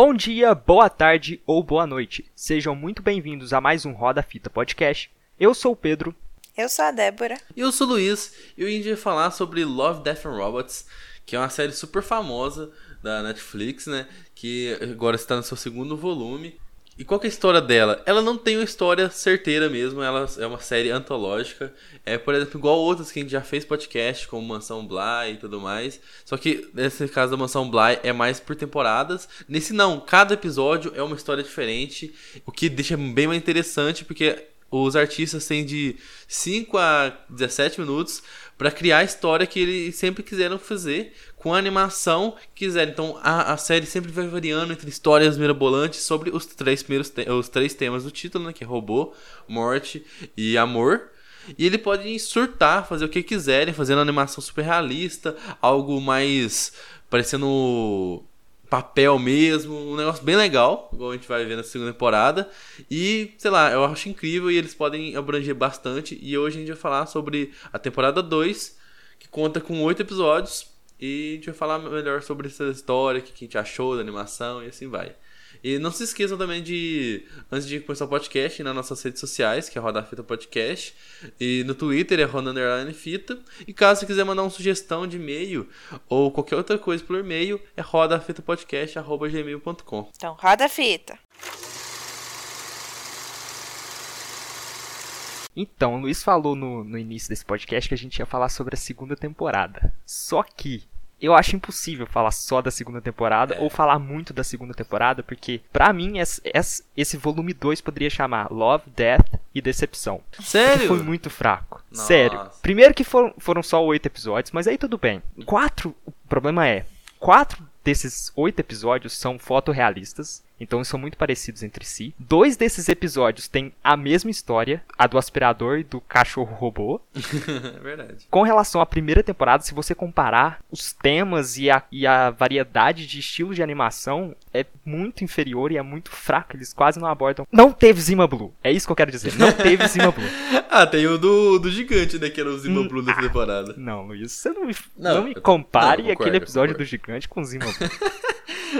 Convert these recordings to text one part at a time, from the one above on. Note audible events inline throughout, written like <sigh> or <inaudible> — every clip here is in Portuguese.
Bom dia, boa tarde ou boa noite. Sejam muito bem-vindos a mais um Roda Fita Podcast. Eu sou o Pedro. Eu sou a Débora. E eu sou o Luiz. E hoje a gente vai falar sobre Love, Death and Robots, que é uma série super famosa da Netflix, né? Que agora está no seu segundo volume. E qual é a história dela? Ela não tem uma história certeira mesmo, ela é uma série antológica. É, por exemplo, igual outras que a gente já fez podcast, como Mansão Bly e tudo mais. Só que nesse caso da Mansão Bly é mais por temporadas. Nesse não, cada episódio é uma história diferente, o que deixa bem mais interessante, porque os artistas têm de 5 a 17 minutos para criar a história que eles sempre quiseram fazer com animação que quiserem. Então a, a série sempre vai variando entre histórias mirabolantes sobre os três primeiros os três temas do título, né, que é robô, morte e amor. E ele pode surtar, fazer o que quiserem, fazendo animação super realista, algo mais parecendo papel mesmo, um negócio bem legal, igual a gente vai ver na segunda temporada. E, sei lá, eu acho incrível e eles podem abranger bastante. E hoje a gente vai falar sobre a temporada 2, que conta com oito episódios. E a gente vai falar melhor sobre essa história, o que a gente achou da animação e assim vai. E não se esqueçam também de, antes de começar o podcast, nas nossas redes sociais, que é Roda Fita Podcast. E no Twitter é Roda Underline Fita. E caso você quiser mandar uma sugestão de e-mail ou qualquer outra coisa por e-mail, é rodafitapodcast.gmail.com. Então, roda a fita. Então, o Luiz falou no, no início desse podcast que a gente ia falar sobre a segunda temporada. Só que eu acho impossível falar só da segunda temporada É. ou falar muito da segunda temporada, porque pra mim esse, esse- volume 2 poderia chamar Love, Death e Decepção. Sério? foi muito fraco. Nossa. Sério. Primeiro que foram, foram só oito episódios, mas aí tudo bem. Quatro, o problema é, quatro desses oito episódios são fotorrealistas, então são muito parecidos entre si. Dois desses episódios têm a mesma história, a do aspirador e do cachorro robô. <laughs> é verdade. Com relação à primeira temporada, se você comparar os temas e a, e a variedade de estilos de animação, é muito inferior e é muito fraco. Eles quase não abordam. Não teve Zima Blue. É isso que eu quero dizer. Não teve Zima Blue. <laughs> Ah, tem o do, do gigante, né? Que era o Zima Hum, Blue dessa temporada. Não, Luiz, você não me, Não, não me compare não, aquele episódio do gigante com Zima Blue. <laughs>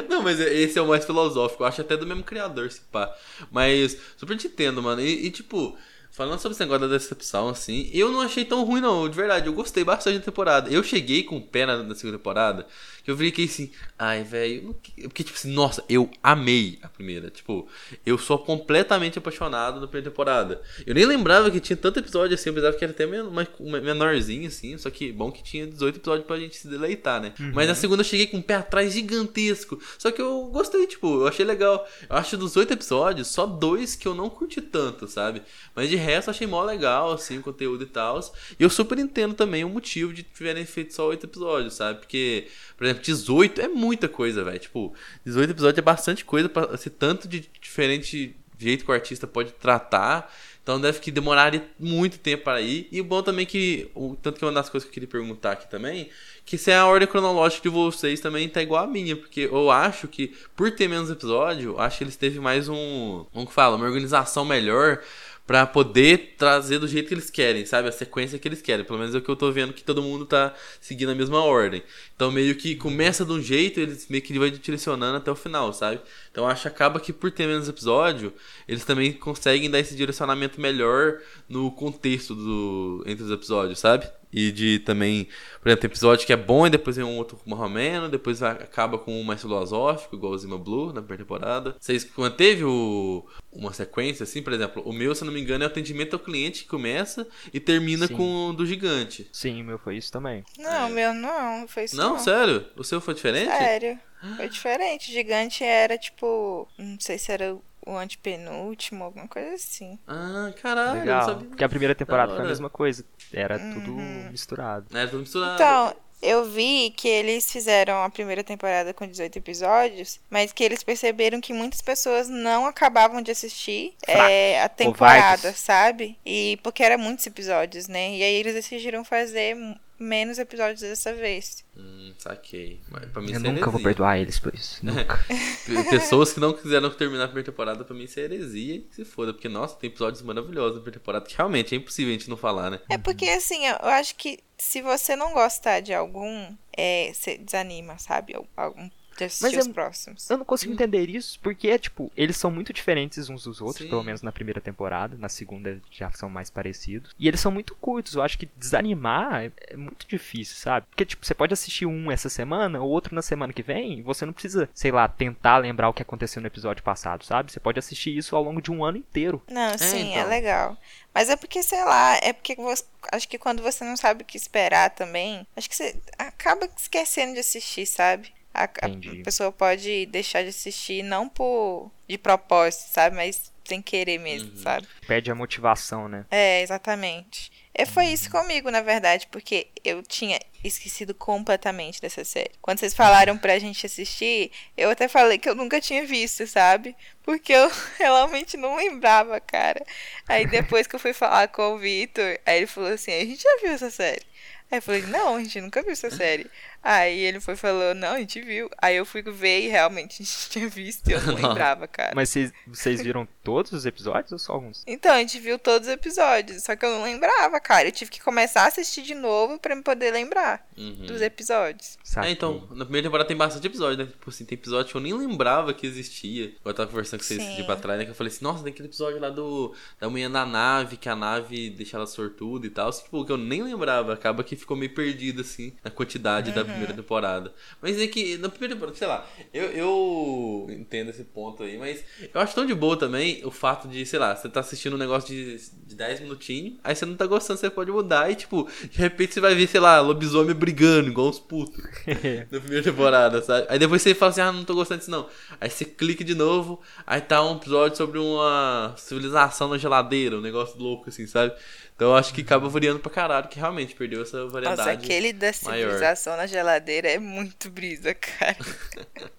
Não, mas esse é o mais filosófico. Eu acho até do mesmo criador, se pá. Mas super te entendo, mano. E, e, tipo, falando sobre esse negócio da decepção, assim, eu não achei tão ruim, não. De verdade, eu gostei bastante da temporada. Eu cheguei com o pé na, segunda temporada, que eu fiquei assim, ai, velho. Porque, tipo assim, nossa, eu amei a primeira. Tipo, eu sou completamente apaixonado na primeira temporada. Eu nem lembrava que tinha tanto episódio assim, eu pensava que era até menorzinho, assim. Só que bom que tinha 18 episódios pra gente se deleitar, né? Mas na segunda eu cheguei com um pé atrás gigantesco. Só que eu gostei, tipo, eu achei legal. Eu acho dos oito episódios, só dois que eu não curti tanto, sabe? Mas de resto achei mó legal, assim, o conteúdo e tal. E eu super entendo também o motivo de tiverem feito só oito episódios, sabe? Porque, por exemplo, 18 é muita coisa, velho. Tipo, 18 episódios é bastante coisa pra ser tanto de diferente jeito que o artista pode tratar. Então deve que demoraria muito tempo para ir. E o bom também que. O, tanto que uma das coisas que eu queria perguntar aqui também. Que se a ordem cronológica de vocês também tá igual a minha. Porque eu acho que, por ter menos episódio, acho que eles teve mais um. Como que fala? Uma organização melhor. Pra poder trazer do jeito que eles querem, sabe? A sequência que eles querem. Pelo menos é o que eu tô vendo que todo mundo tá seguindo a mesma ordem. Então meio que começa de um jeito, eles meio que vai direcionando até o final, sabe? Então acho que acaba que por ter menos episódio, eles também conseguem dar esse direcionamento melhor no contexto do entre os episódios, sabe? E de também, por exemplo, tem episódio que é bom e depois vem um outro mais ou menos, depois acaba com um mais filosófico, igual o Zima Blue na primeira temporada. Vocês manteve o, uma sequência, assim, por exemplo, o meu, se eu não me engano, é o atendimento ao cliente que começa e termina Sim. com o do gigante. Sim, o meu foi isso também. Não, meu não, foi isso Não, não. sério? O seu foi diferente? Sério. Foi diferente. Gigante era tipo. Não sei se era o antepenúltimo, alguma coisa assim. Ah, caralho, eu não Legal. sabia. Porque a primeira temporada foi a mesma coisa. Era tudo Uhum. misturado. É, tudo misturado. Então, eu vi que eles fizeram a primeira temporada com 18 episódios, mas que eles perceberam que muitas pessoas não acabavam de assistir é, a temporada, sabe? E porque eram muitos episódios, né? E aí eles decidiram fazer menos episódios dessa vez. Hum, saquei. Mas pra mim Eu nunca vou heresia. perdoar eles por isso. <laughs> Nunca. Pe- Pessoas que não quiseram terminar a primeira temporada, pra mim isso é heresia e se foda. Porque, nossa, tem episódios maravilhosos na primeira temporada que realmente é impossível a gente não falar, né? É porque, assim, eu acho que se você não gostar de algum, é, você desanima, sabe? Al- Algum de assistir Mas os eu- próximos. Eu não consigo entender isso, porque, tipo, eles são muito diferentes uns dos outros, Sim. pelo menos na primeira temporada. Na segunda já são mais parecidos. E eles são muito curtos. Eu acho que desanimar é, é muito difícil, sabe? Porque, tipo, você pode assistir um essa semana, ou outro na semana que vem, e você não precisa, sei lá, tentar lembrar o que aconteceu no episódio passado, sabe? Você pode assistir isso ao longo de um ano inteiro. Não, sim, é então. legal. Mas é porque, sei lá, é porque você- acho que quando você não sabe o que esperar também, acho que você acaba esquecendo de assistir, sabe? A, a pessoa pode deixar de assistir não por de propósito, sabe? Mas sem querer mesmo, Uhum. sabe? Perde a motivação, né? É, exatamente. E foi isso comigo, na verdade, porque eu tinha esquecido completamente dessa série. Quando vocês falaram pra gente assistir, eu até falei que eu nunca tinha visto, sabe? Porque eu <laughs> realmente não lembrava, cara. Aí depois que eu fui falar com o Vitor, aí ele falou assim: a gente já viu essa série. Aí eu falei, não, a gente nunca viu essa série. Aí ele foi e falou, não, a gente viu. Aí eu fui ver e realmente a gente <laughs> tinha visto e eu não lembrava, cara. Mas vocês, vocês viram todos os episódios ou só alguns? Então, a gente viu todos os episódios, só que eu não lembrava, cara. Eu tive que começar a assistir de novo pra me poder lembrar Uhum. dos episódios. É, então, na primeira temporada tem bastante episódio, né? Tipo assim, tem episódio que eu nem lembrava que existia. Eu tava conversando com vocês Sim. dia pra trás, né? Que eu falei assim, nossa, tem aquele episódio lá do da mulher na nave, que a nave deixa ela sortuda e tal. Tipo, que eu nem lembrava. Acaba que ficou meio perdido, assim, na quantidade da primeira temporada. Mas é que, na primeira temporada, sei lá, eu, eu entendo esse ponto aí, mas eu acho tão de boa também o fato de, sei lá, você tá assistindo um negócio de, de 10 minutinhos, aí você não tá gostando, você pode mudar e, tipo, de repente você vai ver, sei lá, lobisomem brigando, igual uns putos <laughs> na primeira temporada, sabe? Aí depois você fala assim, ah, não tô gostando disso não. Aí você clica de novo, aí tá um episódio sobre uma civilização na geladeira, um negócio louco assim, sabe? Então eu acho que acaba variando pra caralho, que realmente perdeu essa variedade. Nossa, aquele da maior. civilização na geladeira é muito brisa, cara.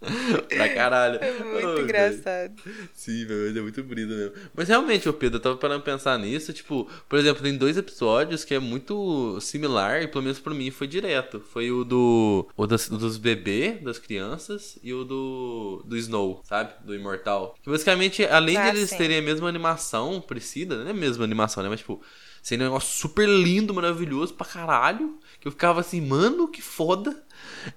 <laughs> pra caralho. É muito velho. engraçado. Sim, meu, mas é muito brisa mesmo. Mas realmente, ô Pedro, eu tava parando pra pensar nisso, tipo, por exemplo, tem dois episódios que é muito similar, e pelo menos pra mim foi direto. Foi o do. O das, dos bebês, das crianças, e o do. do Snow, sabe? Do Imortal. Que basicamente, além Ah, de eles sim. terem a mesma animação parecida, não é a mesma animação, né? Mas tipo. Sendo um negócio super lindo, maravilhoso pra caralho. Que eu ficava assim, mano, que foda.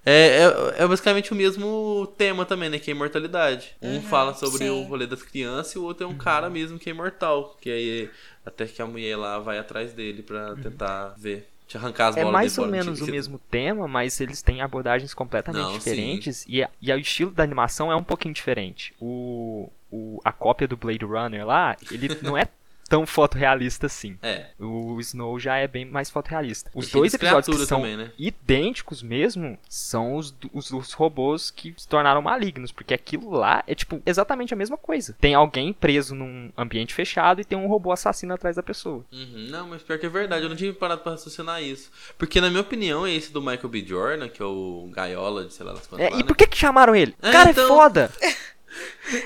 É, é, é basicamente o mesmo tema também, né? Que é a imortalidade. Um fala sobre Uhum, sim. o rolê das crianças e o outro é um cara mesmo que é imortal. Que aí até que a mulher lá vai atrás dele pra tentar ver. Te arrancar as É bolas mais dele ou fora. menos o <laughs> mesmo tema, mas eles têm abordagens completamente Não, diferentes e, e o estilo da animação é um pouquinho diferente. O, o, a cópia do Blade Runner lá, ele não é <laughs> tão fotorrealista assim. É. O Snow já é bem mais fotorrealista. Os E dois episódios que são também, né? idênticos mesmo são os, os, os robôs que se tornaram malignos, porque aquilo lá é tipo exatamente a mesma coisa. Tem alguém preso num ambiente fechado e tem um robô assassino atrás da pessoa. Uhum, Não, mas pior que é verdade, eu não tinha parado pra raciocinar isso. Porque na minha opinião, esse do Michael B. Jordan, que é o Gaiola de sei lá das quantas É, lá, e né? por que que chamaram ele? É, Cara, então- é foda! <laughs>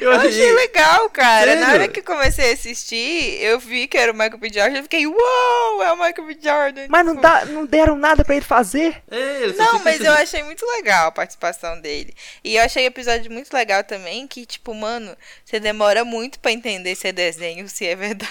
Eu achei legal, cara. Na Sério? hora que eu comecei a assistir, eu vi que era o Michael B. Jordan. Eu fiquei, uou, é o Michael B. Jordan. Mas não, Tipo, dá, não deram nada pra ele fazer. É, Não, mas assim- eu achei muito legal a participação dele. E eu achei o episódio muito legal também, que, tipo, mano, você demora muito pra entender se é desenho, se é verdade.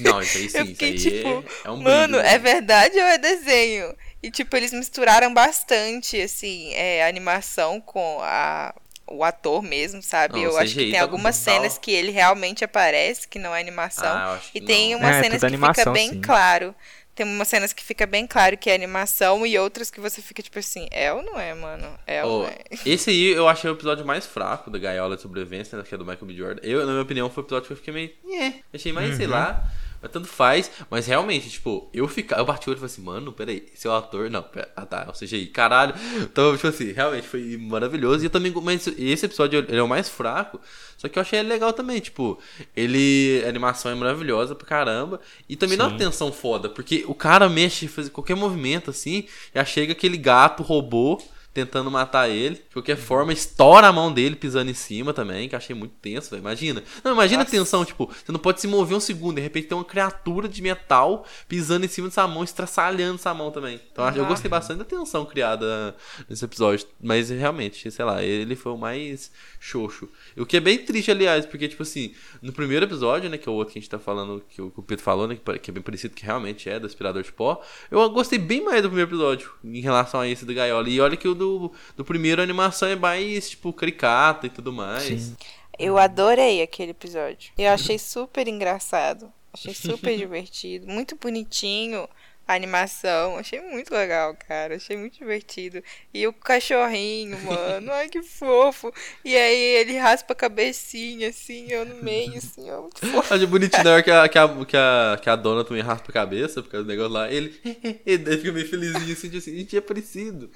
Não, isso aí <laughs> sim, eu isso fiquei aí tipo, é, é um mano, brilho, é né? verdade ou é desenho? E, tipo, eles misturaram bastante, assim, é, a animação com a, o ator mesmo, sabe? Não, eu acho que tem tá algumas brutal. cenas que ele realmente aparece, que não é animação. Ah, e tem não. umas É, cenas que fica animação, bem sim. claro. Tem umas cenas que fica bem claro que é animação e outras que você fica tipo assim, é ou não é, mano? É ou Ô, não é? <laughs> esse aí eu achei o episódio mais fraco da Gaiola de Sobrevivência, né, que é do Michael B. Jordan. Eu, na minha opinião, foi o episódio que eu fiquei meio. É, achei mais, Uhum. sei lá. Mas tanto faz. Mas realmente, tipo, eu ficar. Eu bati o olho e falei assim, mano, peraí, esse é o ator. Não, pera, ah tá, é o CGI, caralho. Então, tipo assim, realmente foi maravilhoso. E eu também. Mas esse episódio ele é o mais fraco. Só que eu achei ele legal também, tipo, ele. A animação é maravilhosa pra caramba. E também dá uma Sim. tensão foda, porque o cara mexe, faz qualquer movimento assim, já chega aquele gato robô tentando matar ele. De qualquer forma, estoura a mão dele pisando em cima também, que eu achei muito tenso, velho. Imagina. Não, imagina a Nossa. tensão, tipo, você não pode se mover um segundo, de repente tem uma criatura de metal pisando em cima dessa mão, estraçalhando essa mão também. Então eu gostei bastante da tensão criada nesse episódio. Mas realmente, sei lá, ele foi o mais xoxo. O que é bem triste, aliás, porque, tipo assim, no primeiro episódio, né, que é o outro que a gente tá falando, que o Pedro falou, né, que é bem parecido, que realmente é do aspirador de pó, eu gostei bem mais do primeiro episódio em relação a esse do Gaiola. E olha que o do, do primeiro a animação é mais, tipo, caricata e tudo mais. Sim. Eu adorei aquele episódio. Eu achei super engraçado. Achei super <laughs> divertido. Muito bonitinho a animação. Achei muito legal, cara. Achei muito divertido. E o cachorrinho, mano. Ai, que fofo. E aí ele raspa a cabecinha, assim, eu no meio, assim, ó. Muito fofo. Acho bonitinho na hora que a, que, a, que, a, que a dona também raspa a cabeça, por causa do negócio lá. Ele, <laughs> ele fica meio felizinho, assim, tipo assim, a gente é parecido.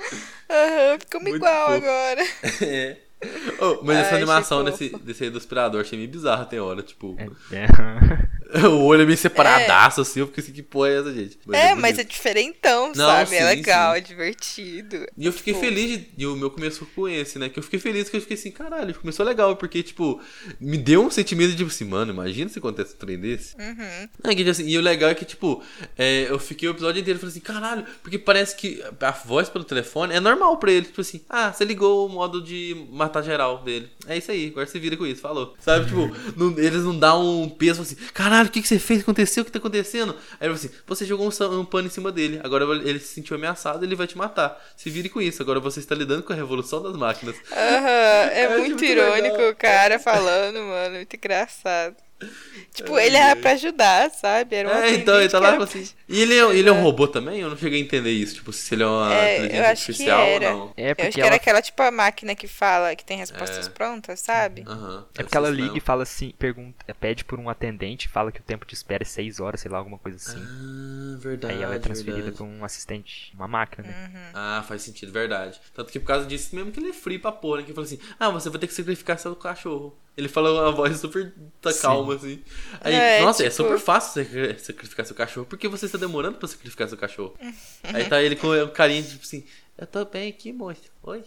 Aham, ficamos Muito igual fofo. agora. <laughs> É. Oh, mas Ai, essa animação fofo. desse, desse aí do aspirador achei meio bizarra, tem hora, tipo. É, é. <laughs> <laughs> o olho é meio separadaço, assim, eu fiquei assim, que porra é essa, gente? é, mas é diferentão, Não, sabe? sim, é legal, sim. é divertido. E eu fiquei Pô. feliz, de, e o meu começou com esse, né? Que eu fiquei feliz que eu fiquei assim, caralho, começou legal, porque, tipo, me deu um sentimento de, tipo assim, mano, imagina se acontece um trem desse. Uhum. Não, que, assim, e o legal é que, tipo, é, eu fiquei o episódio inteiro falando assim, caralho, porque parece que a voz pelo telefone é normal pra ele. Tipo assim, ah, você ligou o modo de matar geral dele. É isso aí, agora você vira com isso, falou. Sabe, tipo, <laughs> não- eles não dão um peso assim, caralho, o que, que você fez? Aconteceu? O que tá acontecendo? Aí ele falou assim, você jogou um, um pano em cima dele, agora ele se sentiu ameaçado, ele vai te matar. Se vire com isso, agora você está lidando com a revolução das máquinas. Aham, é achei muito muito irônico legal. o cara falando, mano, muito engraçado. Tipo, ele era pra ajudar, sabe? Era um É, então, ele tá lá era e fala assim. E ele é, ele é um robô também? Eu não cheguei a entender isso. Tipo, se ele é uma É, eu inteligência artificial era. ou não. É Eu porque acho que ela, era aquela tipo a máquina que fala, que tem respostas É. prontas, sabe? Aham, é porque ela liga e fala assim, pergunta, pede por um atendente, fala que o tempo de espera é 6 horas, sei lá, alguma coisa assim. Ah, verdade. Aí ela é transferida verdade. pra um assistente, uma máquina, né? Uhum. Ah, faz sentido, verdade. Tanto que por causa disso mesmo que ele é free pra porra, né? Que ele fala assim, ah, você vai ter que sacrificar seu cachorro. Ele fala uma voz super tá Sim. calma, assim. Aí, É, nossa, é tipo- super fácil você sacrificar seu cachorro, porque você está demorando pra sacrificar seu cachorro. <laughs> Aí tá ele com um carinho, tipo assim, eu tô bem aqui, moço. Oi?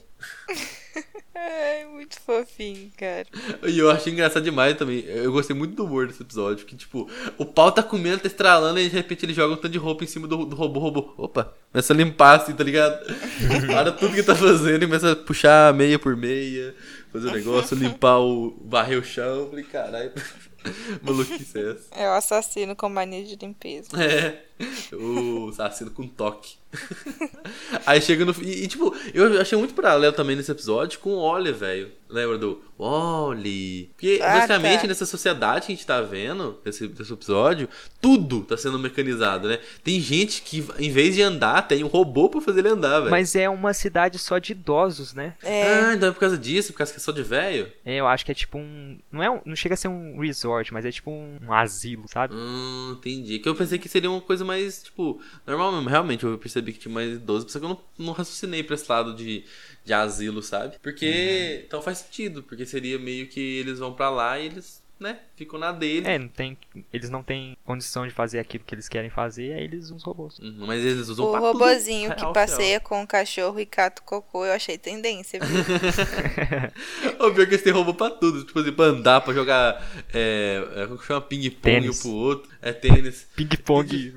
<laughs> Ai, muito fofinho, cara. E eu achei engraçado demais também. Eu gostei muito do humor desse episódio. Que, tipo, o pau tá comendo, tá estralando, e de repente ele joga um tanto de roupa em cima do, do robô. Robô, opa, começa a limpar assim, tá ligado? <laughs> Para tudo que tá fazendo e começa a puxar meia por meia, fazer o negócio, limpar o. varrer o chão. Eu Falei, caralho, <laughs> maluquice é essa? É o assassino com mania de limpeza. É, <laughs> o assassino com toque. <laughs> Aí chega no. E, e, tipo, eu achei muito paralelo também nesse episódio com o Oli, velho. Lembra do Oli? Porque Ah, basicamente tá. nessa sociedade que a gente tá vendo, nesse, nesse episódio, tudo tá sendo mecanizado, né? Tem gente que, em vez de andar, tem um robô pra fazer ele andar, velho. Mas é uma cidade só de idosos, né? É, Ah, então é por causa disso, por causa que é só de velho? É, eu acho que é tipo um. Não, é um, não chega a ser um resort, mas é tipo um, um asilo, sabe? Hum, entendi. Que eu pensei que seria uma coisa mais, tipo, normal mesmo. Realmente, eu percebi que tinha mais idoso, só que eu não, não raciocinei pra esse lado de, de asilo, sabe? Porque. Então faz sentido, porque seria meio que eles vão pra lá e eles, né, ficam na dele. É, não tem, eles não têm condição de fazer aquilo que eles querem fazer, aí eles usam os robôs. Uhum, mas eles usam o pra robozinho tudo. <laughs> que Real, passeia com o cachorro e cata o cocô, eu achei tendência, viu? <laughs> O pior é que eles têm robô pra tudo. Tipo assim, pra andar, pra jogar. É. é como que chama? Ping-pong um pro outro. É tênis. Ping-pong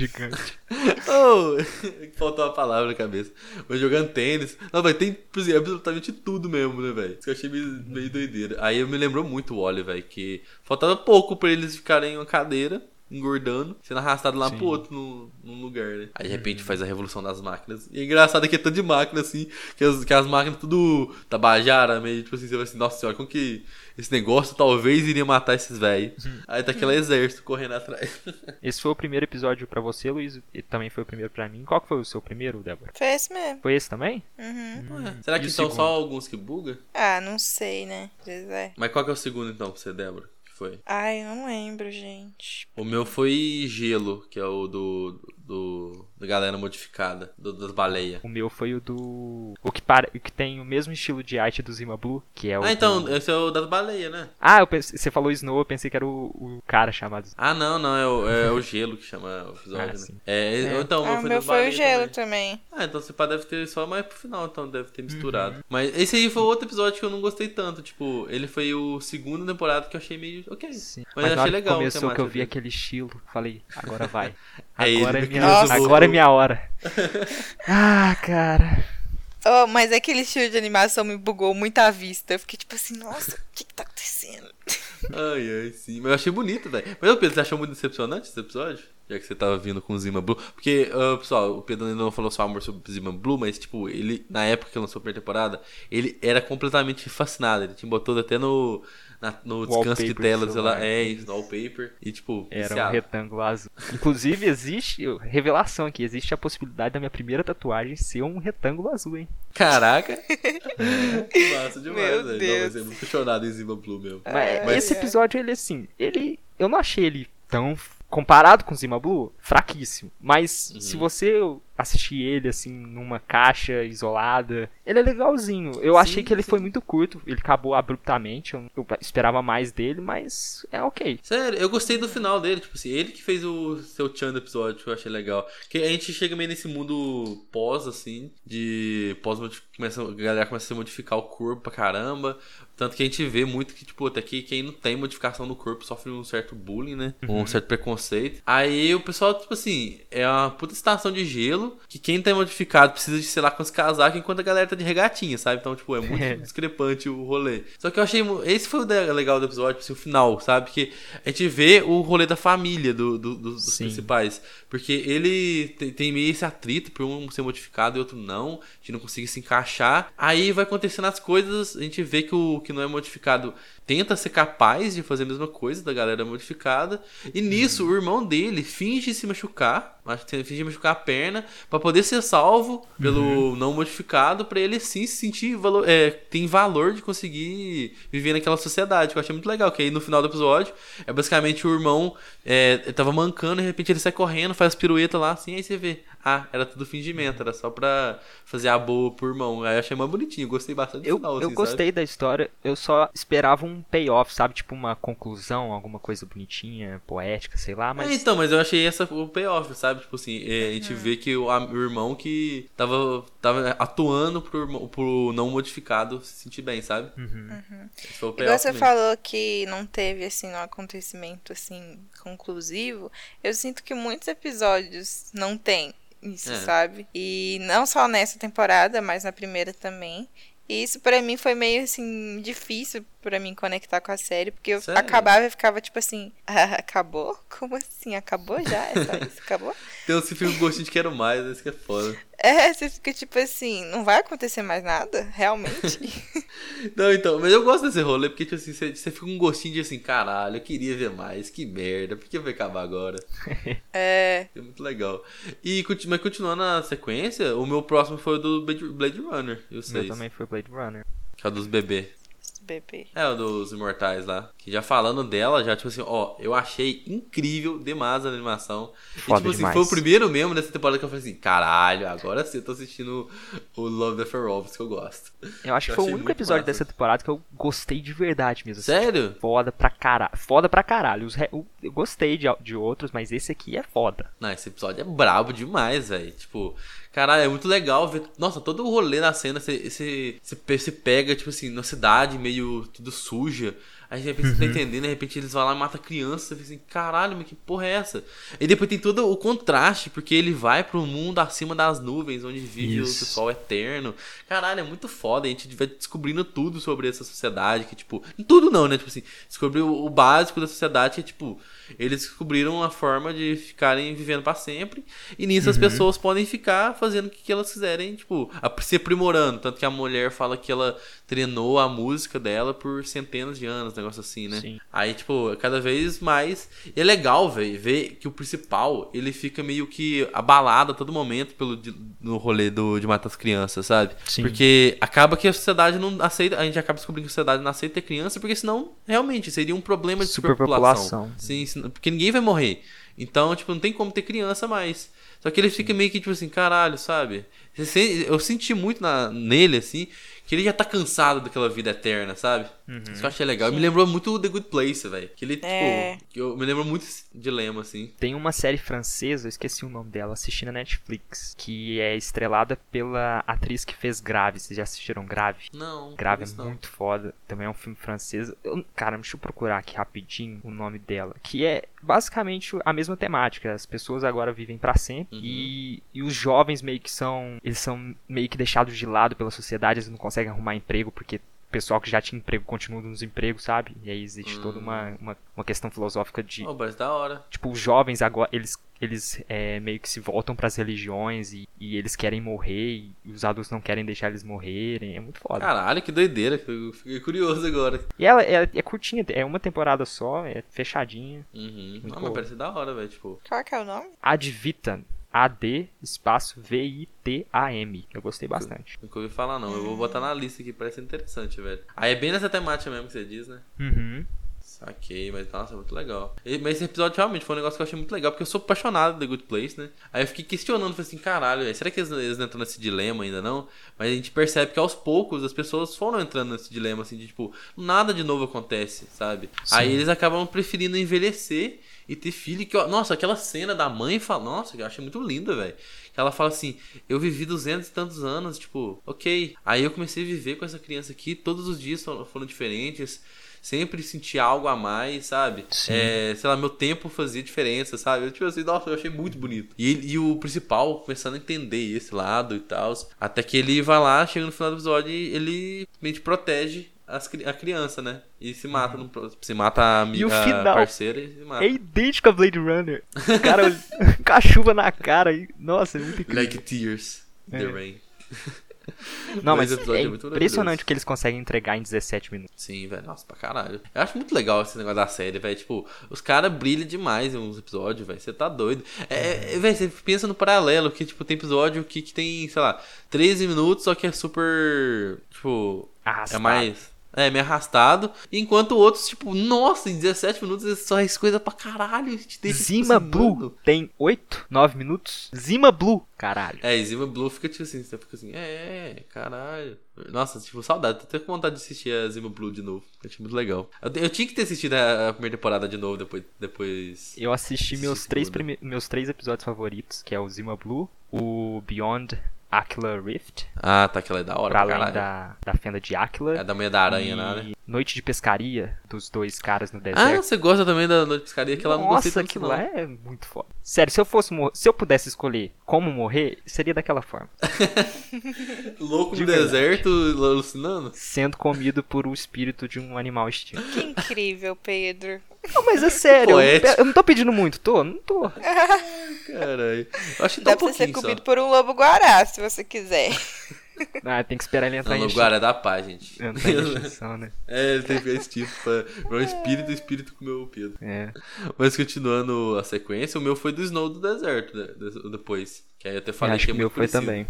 gigante. <laughs> Oh, <laughs> faltou uma palavra na cabeça. Mas jogando tênis. Não, vai tem tipo assim, absolutamente tudo mesmo, né, velho? Isso que eu achei meio, meio doideira. Aí me lembrou muito o Oli, velho, que faltava pouco pra eles ficarem em uma cadeira, engordando, sendo arrastado lá Sim. pro outro no, num lugar, né? Aí de repente faz a revolução das máquinas. E é engraçado que é tanto de máquina, assim, que as, que as máquinas tudo tabajara, meio tipo assim, você vai assim, nossa senhora, como que esse negócio talvez iria matar esses velhos? Aí tá aquele exército correndo atrás. <laughs> Esse foi o primeiro episódio pra você, Luiz, e também foi o primeiro pra mim. Qual que foi o seu primeiro, Débora? Foi esse mesmo. Foi esse também? Uhum. Ué, será E que são segundo? só alguns que buga? Ah, não sei, né? É. Mas qual que é o segundo então pra você, Débora? Foi? Ai, não lembro, gente. O meu foi Gelo, que é o do. Do. da galera modificada, do, das baleias. O meu foi o do. O que, para... o que tem o mesmo estilo de arte do Zima Blue, que é o. Ah, então, do- esse é o das baleias, né? Ah, pense- você falou Snow, eu pensei que era o, o cara chamado. Ah, não, não, é o, é o gelo que chama o episódio, Ah, né? sim. É, É. então, o ah, meu o foi meu foi o gelo também. também. Ah, então você deve ter só mais pro final, então deve ter misturado. Uhum. Mas esse aí foi outro episódio que eu não gostei tanto. Tipo, ele foi o segundo temporada que eu achei meio. Ok. Sim. Mas, Mas, achei legal. que começou que eu vi dele. aquele estilo, falei, agora vai. <laughs> É ele, Agora é né, minha, agora é minha hora. <laughs> ah, cara. Oh, mas aquele estilo de animação me bugou muito à vista. Eu fiquei tipo assim, nossa, o que que tá acontecendo? Ai, ai, sim. Mas eu achei bonito, velho. Mas eu penso, você achou muito decepcionante esse episódio? Já que você tava vindo com o Zima Blue. Porque, uh, pessoal, o Pedro ainda não falou só amor sobre o Zima Blue, mas, tipo, ele, na época que lançou a primeira temporada, ele era completamente fascinado. Ele tinha botou até no, na, no descanso de telas, ela é isso, wallpaper. E, tipo, Era viciado. um retângulo azul. Inclusive, existe, revelação aqui, existe a possibilidade da minha primeira tatuagem ser um retângulo azul, hein? Caraca! <laughs> que massa demais, Meu velho. Não, Deus. mas é muito chorado em Zima Blue mesmo. Mas, Ai, esse ai. episódio, ele assim, ele. Eu não achei ele tão. Comparado com Zima Blue, fraquíssimo. Mas Uhum. se você assistir ele assim numa caixa isolada, ele é legalzinho. Eu Sim, achei que ele sim. foi muito curto, ele acabou abruptamente. Eu, eu esperava mais dele, mas é ok. Sério, eu gostei do final dele, tipo assim, ele que fez o seu Chan do episódio, eu achei legal. Que a gente chega meio nesse mundo pós, assim, de pós começa, a galera começa a se modificar o corpo pra caramba. Tanto que a gente vê muito que, tipo, até que quem não tem modificação no corpo sofre um certo bullying, né? Um certo preconceito. Aí o pessoal, tipo assim, é uma puta estação de gelo que quem tem modificado precisa de, sei lá, quantos casacos, enquanto a galera tá de regatinha, sabe? Então, tipo, é muito <laughs> discrepante o rolê. Só que eu achei. Esse foi o de- legal do episódio, assim, o final, sabe? Que a gente vê o rolê da família do, do- do- dos Sim. principais. Porque ele tem, tem meio esse atrito por um ser modificado e outro não. A gente não consegue se encaixar. Aí vai acontecendo as coisas, a gente vê que o que não é modificado tenta ser capaz de fazer a mesma coisa da galera modificada. E nisso, o irmão dele finge se machucar, finge machucar a perna, pra poder ser salvo pelo não modificado, pra ele sim se sentir valor, é, tem valor de conseguir viver naquela sociedade. Que eu achei muito legal. Que aí no final do episódio, é basicamente o irmão é, tava mancando, e de repente ele sai correndo, faz pirueta lá, assim, aí você vê. Ah, era tudo fingimento, era só pra fazer a boa pro irmão. Aí eu achei mais bonitinho, gostei bastante do Eu, final, eu assim, gostei da história, eu só esperava um payoff, sabe? Tipo uma conclusão, alguma coisa bonitinha, poética, sei lá, Mas... mas. então, mas eu achei essa o payoff, sabe? Tipo assim, é, a gente vê que o, a- o irmão que tava, tava atuando pro, irmão- pro não modificado se sentir bem, sabe? Uhum. Esse Igual payoff você mesmo. falou que não teve assim um acontecimento assim conclusivo, eu sinto que muitos episódios não tem isso, É. sabe? E não só nessa temporada, mas na primeira também. E isso pra mim foi meio assim difícil pra mim conectar com a série, porque eu Sério? acabava e ficava tipo assim, ah, acabou? Como assim? Acabou já? É só isso? Acabou? Então você fica com gostinho de quero mais, esse que é foda. É, você fica tipo assim, não vai acontecer mais nada? Realmente? <laughs> Não, então, mas eu gosto desse rolê, porque, tipo assim, você, você fica com um gostinho de assim, caralho, eu queria ver mais, que merda, por que vai acabar agora? <laughs> é. É muito legal. E, mas continuando a sequência, o meu próximo foi o do Blade, Runner, eu O sei. meu também foi Blade Runner. Que é o dos bebês. Bebê. É, o dos Imortais lá. Que já falando dela, já, tipo assim, ó, eu achei incrível demais a animação. e, Foda tipo assim, demais. foi o primeiro mesmo dessa temporada que eu falei assim, caralho, agora sim eu tô assistindo o Love and Robots que eu gosto. Eu acho que Eu foi o único episódio massa. dessa temporada que eu gostei de verdade mesmo. assim, Sério? tipo, foda pra caralho. Foda pra caralho. Os re- Eu gostei de, de outros, mas esse aqui é foda. Não, esse episódio é brabo demais, velho. Tipo, caralho, é muito legal ver. Nossa, todo o rolê na cena, você, você, você pe- você pega, tipo assim, na cidade meio tudo suja. Aí de repente você tá entendendo, de repente eles vão lá e matam a criança. Você fica assim, caralho, mas que porra é essa? E depois tem todo o contraste, porque ele vai pro mundo acima das nuvens, onde vive Isso. o sol eterno. Caralho, é muito foda. A gente vai descobrindo tudo sobre essa sociedade. Que, tipo, tudo não, né? Tipo assim, descobrir o, básico da sociedade, que é tipo, eles descobriram uma forma de ficarem vivendo pra sempre. E nisso as pessoas podem ficar fazendo o que, elas quiserem, tipo, a- se aprimorando. Tanto que a mulher fala que ela treinou a música dela por centenas de anos, um negócio assim, né? Sim. Aí, tipo, cada vez mais. E é legal, velho, ver que o principal, ele fica meio que abalado a todo momento pelo de- no rolê do, de matar as crianças, sabe? Sim. Porque acaba que a sociedade não aceita. A gente acaba descobrindo que a sociedade não aceita ter criança, porque senão, realmente, seria um problema de superpopulação. Sim, porque ninguém vai morrer. Então, tipo, não tem como ter criança mais. Só que ele fica meio que, tipo assim, caralho, sabe? Eu senti muito na, nele, assim, que ele já tá cansado daquela vida eterna, sabe? Isso que eu achei legal. Me lembrou muito o The Good Place, velho. Que ele, tipo, É. que eu me lembro muito esse dilema, assim. Tem uma série francesa, eu esqueci o nome dela, assisti na Netflix, que é estrelada pela atriz que fez Grave. Vocês já assistiram Grave? Não. Grave é não. muito foda. Também é um filme francês. Eu- cara, deixa eu procurar aqui rapidinho o nome dela. Que é basicamente a mesma temática. As pessoas agora vivem pra sempre. Uhum. E, e os jovens meio que são. Eles são meio que deixados de lado pela sociedade. Eles não conseguem arrumar emprego porque pessoal que já tinha emprego continua nos empregos, sabe? E aí existe toda Hum. uma, uma, uma questão filosófica de, Oh, parece da hora. tipo, os jovens agora, eles, eles é, meio que se voltam pras religiões e, e eles querem morrer e os adultos não querem deixar eles morrerem. É muito foda. Caralho, que doideira. Eu fiquei curioso agora. E ela é, é curtinha, é uma temporada só, é fechadinha. Uhum. Não, mas parece da hora, velho. Tipo, Qual que é o nome? Advitam. A-D espaço V-I-T-A-M. Eu gostei bastante. nunca ouvi falar não. Eu vou botar na lista aqui, parece interessante, velho. Aí é bem nessa temática mesmo que você diz, né? Uhum. Saquei, mas nossa, muito legal. E- Mas esse episódio realmente foi um negócio que eu achei muito legal, porque eu sou apaixonado The Good Place, né? Aí eu fiquei questionando, falei assim, caralho, será que eles, eles não entram nesse dilema ainda não? Mas a gente percebe que aos poucos as pessoas foram entrando nesse dilema, assim, de tipo, nada de novo acontece, sabe? Aí eles acabam preferindo envelhecer e ter filho. Que, nossa, aquela cena da mãe fala, nossa, que eu achei muito linda, velho. Ela fala assim, eu vivi duzentos e tantos anos, tipo, ok. Aí eu comecei a viver com essa criança aqui, todos os dias foram, foram diferentes. Sempre senti algo a mais, sabe? Sim. É, sei lá, meu tempo fazia diferença, sabe? Eu, tipo assim, nossa, eu achei muito bonito. E, e o principal começando a entender esse lado e tal. Até que ele vai lá, chega no final do episódio e ele meio que protege as a criança, né? E se mata, no, pro- se mata a, Uhum. E o amiga, a final parceira e se mata. É idêntico a Blade Runner. O cara <laughs> com a chuva na cara. E, nossa, é muito incrível. Like tears, in the É. rain. <laughs> <laughs> Não, Mas mas é é impressionante o que eles conseguem entregar em 17 minutos. Sim, velho, nossa, pra caralho. Eu acho muito legal esse negócio da série, velho. Tipo, os caras brilham demais em uns episódios, velho. Você tá doido. É, é, velho, você pensa no paralelo, que, tipo, tem episódio que, que tem, sei lá, 13 minutos, só que é super. Tipo. Arrastado. É mais. É, meio arrastado. Enquanto outros, tipo, nossa, em 17 minutos eles só faz coisa pra caralho. Te deixa, Zima Blue mano. tem 8, 9 minutos. Zima Blue, caralho. É, Zima Blue fica tipo assim, você fica assim, é, caralho. Nossa, tipo, saudade. Tô até com vontade de assistir a Zima Blue de novo. Eu achei muito legal. Eu, eu tinha que ter assistido a, a primeira temporada de novo depois. depois... Eu assisti meus Assisti três, tudo. prime- meus três episódios favoritos, que é o Zima Blue, o Beyond Aquila Rift, Ah, tá, aquela é da hora pra pra além caralho. da, da fenda de Aquila. É da manhã da aranha, e né? Noite de Pescaria, dos dois caras no Ah, deserto. você gosta também da Noite de Pescaria, que ela não gostei tanto aquilo não. lá é muito foda. Sério, se eu fosse se eu pudesse escolher como morrer, seria daquela forma. <laughs> Louco no De verdade. deserto, alucinando. Sendo comido por o espírito de um animal extinto. Que incrível, Pedro. Não, mas é sério, eu, eu não tô pedindo muito, tô? Não tô. <laughs> Caralho. Eu acho que Dá tá um pra você ser comido só. por um lobo-guará, se você quiser. <laughs> Ah, tem que esperar ele entrar Não, em no Guará é da paz, gente. Entrar em extinção, né? <laughs> É, ele tem que ficar esse tipo pra, um espírito, o espírito comeu o Pedro. É. Mas continuando a sequência, o meu foi do Snow do deserto, né, de- depois. Que aí eu até falei acho que é o meu muito foi parecido. também.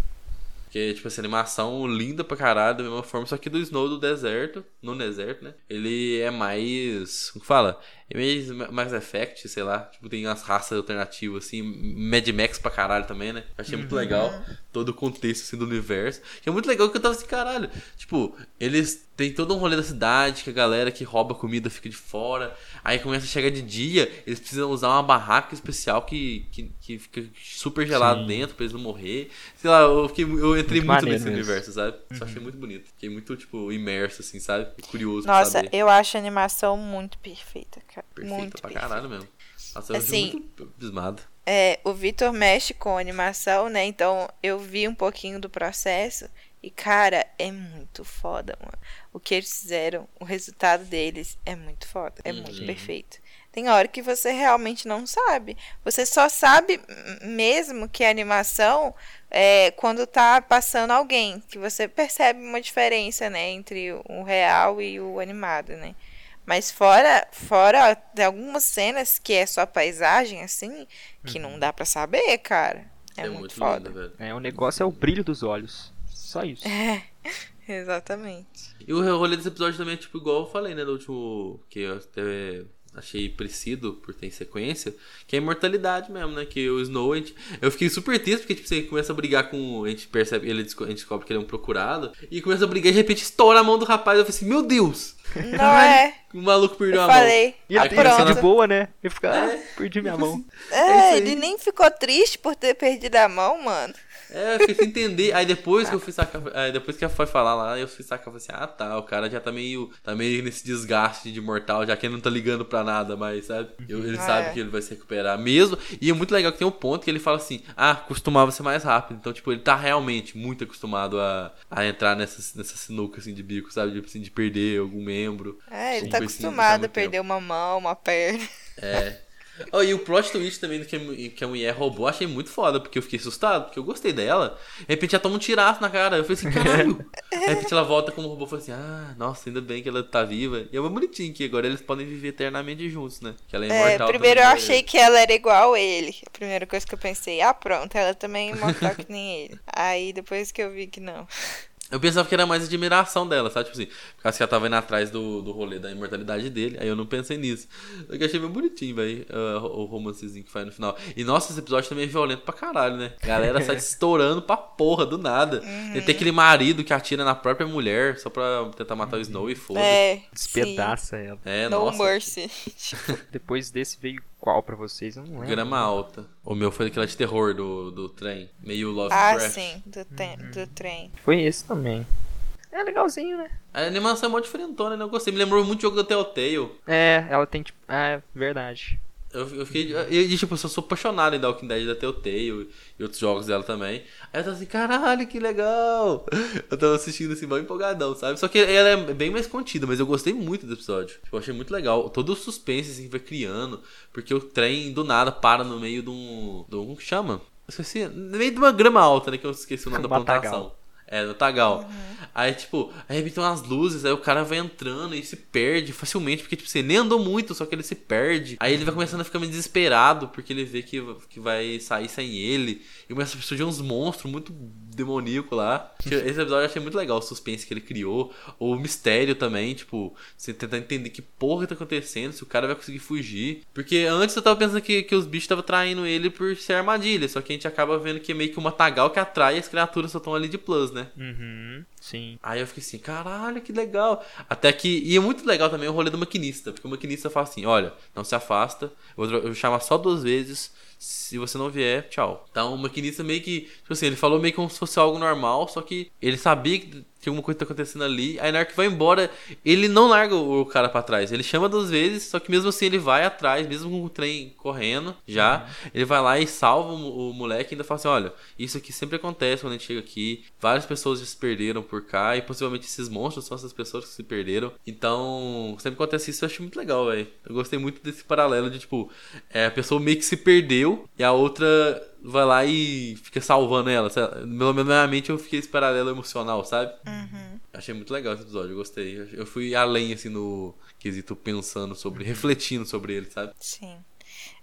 Que, tipo, essa animação linda pra caralho, da mesma forma, só que do Snow do deserto, no deserto, né? Ele é mais. Como que fala? É meio Mass Effect, sei lá. Tipo, tem umas raças alternativas, assim. Mad Max pra caralho também, né? Achei muito legal todo o contexto, assim, do universo. Que é muito legal que eu tava assim, caralho. Tipo, eles têm todo um rolê da cidade, que a galera que rouba comida fica de fora. Aí começa a chegar de dia, eles precisam usar uma barraca especial que, que, que fica super gelado Sim. dentro pra eles não morrer. Sei lá, eu, fiquei, eu entrei Muito muito, nesse mesmo. universo, sabe? Só achei muito bonito. Fiquei muito, tipo, imerso, assim, sabe? Curioso pra Nossa, saber. eu acho a animação muito perfeita, cara. Perfeita muito pra caralho mesmo. Nossa, eu Assim- muito abismado. É, o Vitor mexe com animação, né? Então eu vi um pouquinho do processo e, cara, é muito foda, mano. O que eles fizeram, o resultado deles é muito foda, é muito Uhum. perfeito. Tem hora que você realmente não sabe. Você só sabe mesmo que a animação é quando tá passando alguém, que você percebe uma diferença, né, entre o real e o animado, né? Mas fora, fora de algumas cenas que é só paisagem, assim, que não dá pra saber, cara. É, muito, foda. lindo, velho. É, o negócio é o brilho dos olhos. Só isso. É, <laughs> exatamente. E o rolê desse episódio também é tipo igual eu falei, né? No último. Que eu até achei parecido por ter sequência. Que é a imortalidade mesmo, né? Que o Snow, a gente, eu fiquei super triste porque tipo, você começa a brigar com. A gente percebe, ele, a gente descobre que ele é um procurado. E começa a brigar e de repente estoura a mão do rapaz. Eu falei assim: Meu Deus! Não <laughs> é? O maluco perdeu Eu a mão. falei. E começa fica a- de boa, né? Ele fica, É. ah, perdi minha mão. É isso É, aí. ele nem ficou triste por ter perdido a mão, mano. É, eu fiquei sem entender. Aí depois que eu fui sacar. Aí depois que foi falar lá, eu fui sacar falei assim, ah tá, o cara já tá meio. tá meio nesse desgaste de mortal, já que ele não tá ligando pra nada mais, sabe? Eu- ele Ah, sabe é. que ele vai se recuperar mesmo. E é muito legal que tem um ponto que ele fala assim, ah, costumava ser mais rápido. Então, tipo, ele tá realmente muito acostumado a, a entrar nessa, nessa sinuca assim de bico, sabe? Tipo assim, de perder algum membro. É, ele tá acostumado a perder uma mão, uma perna. É. <laughs> Oh, e o plot twist também do que, a mu- que a mulher roubou, achei muito foda, porque eu fiquei assustado, porque eu gostei dela. De repente ela toma um tiraço na cara. Eu falei assim, caralho. <laughs> De repente ela volta como robô e fala assim, ah, nossa, ainda bem que ela tá viva. E é muito bonitinho que agora eles podem viver eternamente juntos, né? Que ela é É, imortal. primeiro eu achei que ela era igual a ele. A primeira coisa que eu pensei, ah, pronto, ela também é imortal que nem ele. Aí depois que eu vi que não. <laughs> Eu pensava que era mais admiração dela, sabe? Tipo assim, por causa que ela tava indo atrás do, do rolê da imortalidade dele, aí eu não pensei nisso. Só que eu achei bem bonitinho, velho, o romancezinho que faz no final. E nossa, esse episódio também é violento pra caralho, né? A galera sai <laughs> estourando pra porra do nada. E tem aquele marido que atira na própria mulher só pra tentar matar o Snow e foda. É, sim. Despedaça ela. É, No nossa. mercy. Depois desse veio qual pra vocês? Eu não lembro. Grama alta. O meu foi aquela de terror do, do trem. Meio Love Ah, sim, do, te- do trem. Foi esse também. É legalzinho, né? A animação é mó diferentona, né? Eu gostei. Me lembrou muito o jogo da Telltale. É, ela tem tipo. É, verdade. Eu, eu fiquei. E, tipo, eu sou apaixonado em Walking Dead da Telltale e outros jogos dela também. Aí eu tava assim, caralho, que legal! Eu tava assistindo assim, mal empolgadão, sabe? Só que ela é bem mais contida, mas eu gostei muito do episódio. Tipo, eu achei muito legal. Todo o suspense assim, que vai criando, porque o trem do nada para no meio de um. Um como que chama? Eu esqueci. No meio de uma grama alta, né? Que eu esqueci o nome da plantação. É, no Tagal. Aí, tipo, aí tem umas luzes, aí o cara vai entrando e se perde facilmente, porque, tipo, você nem andou muito, só que ele se perde. Aí ele vai começando a ficar meio desesperado, porque ele vê que, que vai sair sem ele. E começa a surgir uns monstros muito demoníacos lá. Esse episódio eu achei muito legal, o suspense que ele criou. O mistério também, tipo, você tentar entender que porra tá acontecendo, se o cara vai conseguir fugir. Porque antes eu tava pensando que, que os bichos estavam traindo ele por ser armadilha, só que a gente acaba vendo que é meio que uma tagal que atrai e as criaturas só estão ali de plus, né? Uhum, sim. Aí eu fiquei assim, caralho, que legal. Até que. E é muito legal também o rolê do maquinista. Porque o maquinista fala assim: olha, não se afasta. Eu vou chamar só duas vezes. Se você não vier, tchau. Então o maquinista meio que. Tipo assim, ele falou meio que como se fosse algo normal. Só que ele sabia que tinha alguma coisa tá acontecendo ali. Aí na hora que vai embora, ele não larga o cara pra trás. Ele chama duas vezes. Só que mesmo assim ele vai atrás, mesmo com o trem correndo já. Ele vai lá e salva o, o moleque e ainda fala assim: olha, isso aqui sempre acontece quando a gente chega aqui. Várias pessoas já se perderam por cá. E possivelmente esses monstros são essas pessoas que se perderam. Então, sempre acontece isso, eu acho muito legal, velho. Eu gostei muito desse paralelo de, tipo, é, a pessoa meio que se perdeu e a outra vai lá e fica salvando ela. sabe? Pelo menos na minha mente eu fiquei esse paralelo emocional, sabe? Achei muito legal esse episódio, eu gostei. Eu fui além, assim, no quesito pensando sobre, refletindo sobre ele, sabe? Sim.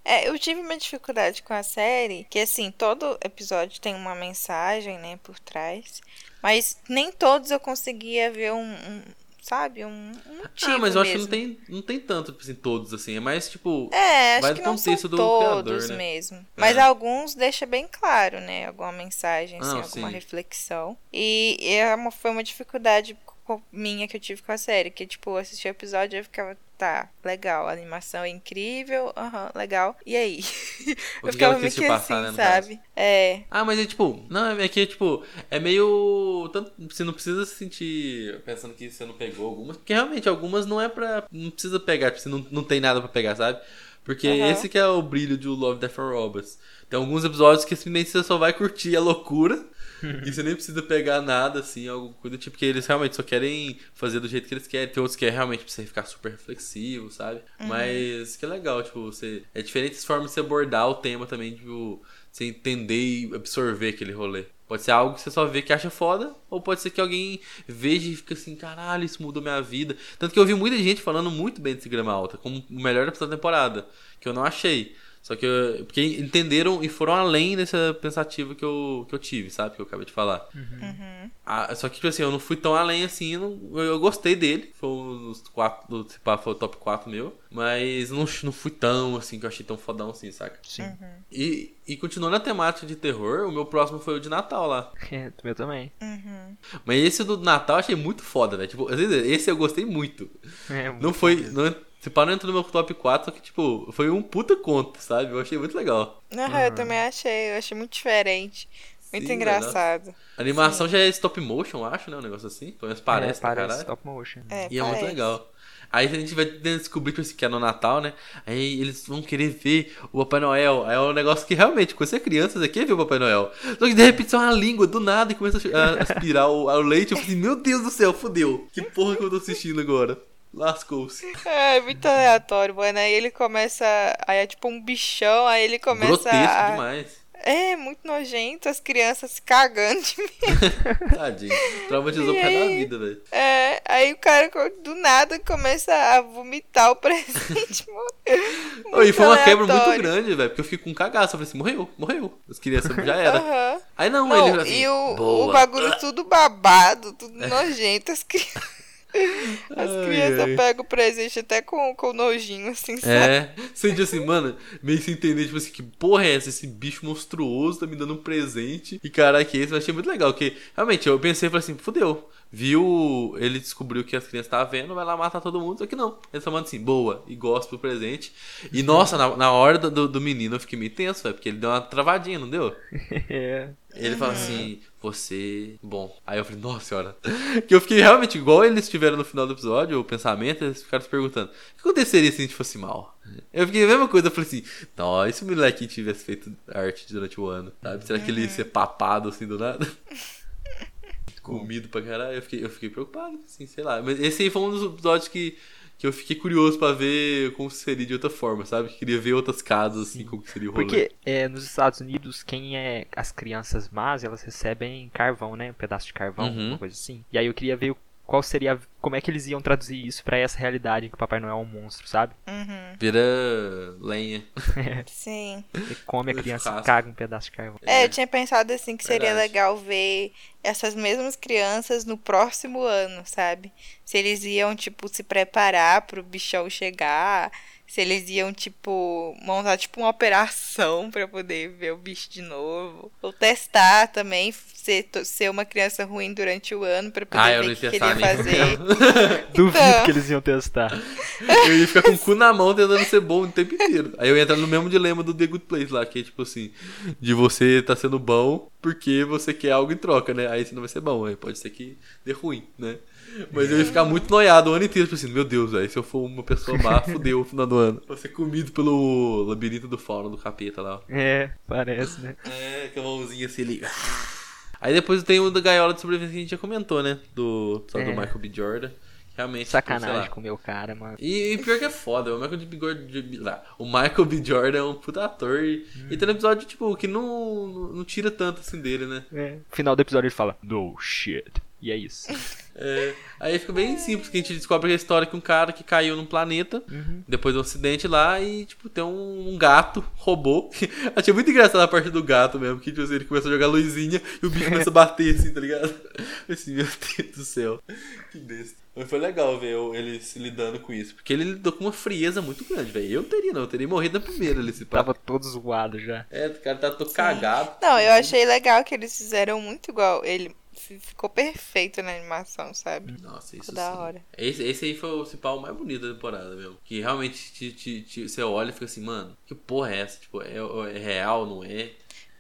É, eu tive uma dificuldade com a série, que assim, todo episódio tem uma mensagem, né, por trás. Mas nem todos eu conseguia ver um, um, sabe, um, um motivo ah, mas eu acho que mesmo. não tem, não tem tanto, assim, todos, assim. É mais, tipo... É, acho que não são do todos criador, né? mesmo. Mas É. alguns deixa bem claro, né? Alguma mensagem, assim, Não, alguma sim. reflexão. E é uma, foi uma dificuldade minha que eu tive com a série. Que, tipo, eu assisti o episódio e eu ficava, tá, legal, a animação é incrível, aham, legal. E aí? <laughs> O eu ficava meio que te passar, assim, né, no caso. sabe? É. Ah, mas é tipo, não, é que tipo, é meio. Tanto, você não precisa se sentir pensando que você não pegou algumas, porque realmente algumas não é pra. Não precisa pegar, tipo, você não, não tem nada pra pegar, sabe? Porque Aham. esse que é o brilho de Love, Death and Robots. Tem alguns episódios que simplesmente você só vai curtir a loucura. E você nem precisa pegar nada, assim, alguma coisa do tipo, que eles realmente só querem fazer do jeito que eles querem. Tem outros que é realmente pra você ficar super reflexivo, sabe? Mas que é legal, tipo, você. É diferentes formas de você abordar o tema também, tipo, você entender e absorver aquele rolê. Pode ser algo que você só vê que acha foda, ou pode ser que alguém veja e fica assim, caralho, isso mudou minha vida. Tanto que eu vi muita gente falando muito bem desse Grama Alta, como o melhor episódio da temporada, que eu não achei. Só que eu, porque entenderam e foram além dessa pensativa que eu, que eu tive, sabe? Que eu acabei de falar. Uhum. Ah, só que, tipo assim, eu não fui tão além assim, eu, não- eu gostei dele. Foi um dos quatro, do, se pá, foi o top 4 meu. Mas não, não fui tão assim, que eu achei tão fodão assim, saca? Sim. E, e continuando a temática de terror, o meu próximo foi o de Natal lá. <laughs> É, o meu também. Uhum. Mas esse do Natal eu achei muito foda, velho. Tipo, às vezes, esse eu gostei muito. É, Não foi. Não, se pá, não entrou no meu top 4, só que, tipo, foi um puta conto, sabe? Eu achei muito legal. Aham, eu também achei, eu achei muito diferente. Muito Sim, engraçado. A animação já é stop motion, acho, né? Um negócio assim. Pelo menos parece, é, pra parece caralho. stop motion. É, E é muito parece. legal. Aí a gente vai descobrir tipo, que é no Natal, né? Aí eles vão querer ver o Papai Noel. Aí é um negócio que realmente, quando você é criança, você quer ver o Papai Noel. Só que de repente sai uma língua do nada e começa a aspirar o, o leite. Eu falei assim, meu Deus do céu, fudeu. Que porra que eu tô assistindo agora? Lascou-se. É, muito aleatório, mano. Aí ele começa. Aí é tipo um bichão, aí ele começa Grotesco a. demais. É, muito nojento, as crianças se cagando de medo. <laughs> Tadinho. Traumatizou por causa da vida, velho. É, aí o cara do nada começa a vomitar o presente. <laughs> Ô, E foi uma quebra muito grande, velho. Porque eu fiquei com um cagaço. Eu falei assim, morreu, morreu. As crianças já era. Aham. Aí não, Não, ele assim, e o, o bagulho tudo babado, tudo nojento. As, cri... as Ai, crianças ai. pegam o presente até com, com nojinho, assim, sabe? É, sente assim, mano, meio sem entender, tipo assim, que porra é essa? Esse bicho monstruoso tá me dando um presente. E é esse? Eu achei muito legal, porque realmente eu pensei, falei assim, fudeu. Viu, ele descobriu que as crianças estavam vendo, vai lá matar todo mundo. Só que não, ele só manda assim, boa, e gosta do presente. E <laughs> nossa, na, na hora do, do menino eu fiquei meio tenso, velho, porque ele deu uma travadinha, não deu? <laughs> É. Ele fala assim, você. Bom. Aí eu falei, nossa senhora. <laughs> Que eu fiquei realmente igual eles tiveram no final do episódio, o pensamento, eles ficaram se perguntando: o que aconteceria se a gente fosse mal? Eu fiquei a mesma coisa, eu falei assim, não, e se o molequinho tivesse feito arte durante o ano? Sabe? Será que ele ia ser papado assim do nada? Comido pra caralho. Eu fiquei, eu fiquei preocupado, assim, sei lá. Mas esse aí foi um dos episódios que. Que eu fiquei curioso pra ver como seria de outra forma, sabe? Queria ver outras casas, assim, como que seria o rolê. Porque é, nos Estados Unidos, quem é as crianças más, elas recebem carvão, né? Um pedaço de carvão, Uhum. uma coisa assim. E aí eu queria ver qual seria, como é que eles iam traduzir isso pra essa realidade em que o Papai Noel é um monstro, sabe? Uhum, Vira lenha. <laughs> sim. Ele come a criança e caga um pedaço de carvão. É, eu tinha pensado assim que seria Verdade. legal ver essas mesmas crianças no próximo ano, sabe? Se eles iam, tipo, se preparar pro bichão chegar, se eles iam, tipo, montar, tipo, uma operação pra poder ver o bicho de novo. Ou testar também, ser, ser uma criança ruim durante o ano pra poder Ah, ver o ia que, que ele testar ia nem fazer. <laughs> Duvido Então. que eles iam testar. Eu ia ficar com o cu na mão tentando ser bom o tempo inteiro. Aí eu ia entrar no mesmo dilema do The Good Place lá, que é tipo assim, de você tá sendo bom porque você quer algo em troca, né? Aí você não vai ser bom, aí pode ser que dê ruim, né? Mas eu ia ficar muito noiado o ano inteiro, tipo assim, meu Deus, velho, se eu for uma pessoa má, <laughs> fudeu o final do ano. Vou ser comido pelo labirinto do fauno, do capeta lá. É, parece, né? É, com a mãozinha assim ali. Aí depois tem o da gaiola de sobrevivência que a gente já comentou, né? Do, só do É. Michael B. Jordan. Realmente, tipo, Sacanagem lá. com o meu cara, mano. E, e pior que é foda, o Michael B. Jordan, o Michael B. Jordan é um puta ator e, e tem um episódio, tipo, que não, não, não tira tanto assim dele, né? É. No final do episódio ele fala, no shit. E é isso. <laughs> É, aí fica bem simples, que a gente descobre a história que um cara que caiu num planeta, depois de um acidente lá, e, tipo, tem um, um gato, robô. <laughs> Achei muito engraçado a parte do gato mesmo, que, tipo, assim, ele começa a jogar luzinha e o bicho começa a bater, assim, tá ligado? <laughs> Assim, meu Deus do céu, que besta. Mas foi legal ver ele se lidando com isso, porque ele lidou com uma frieza muito grande, velho. Eu não teria, não, eu teria morrido na primeira ali, se pá. Tava todo zoado já. É, o cara tá todo cagado. Não, eu achei legal que eles fizeram muito igual. Ele ficou perfeito na animação, sabe? Nossa, isso Ficou da sim. hora. Esse, esse aí foi o principal mais bonito da temporada, mesmo. Que realmente te, te- te- você olha e fica assim, mano, que porra é essa? Tipo, é, é real, não é?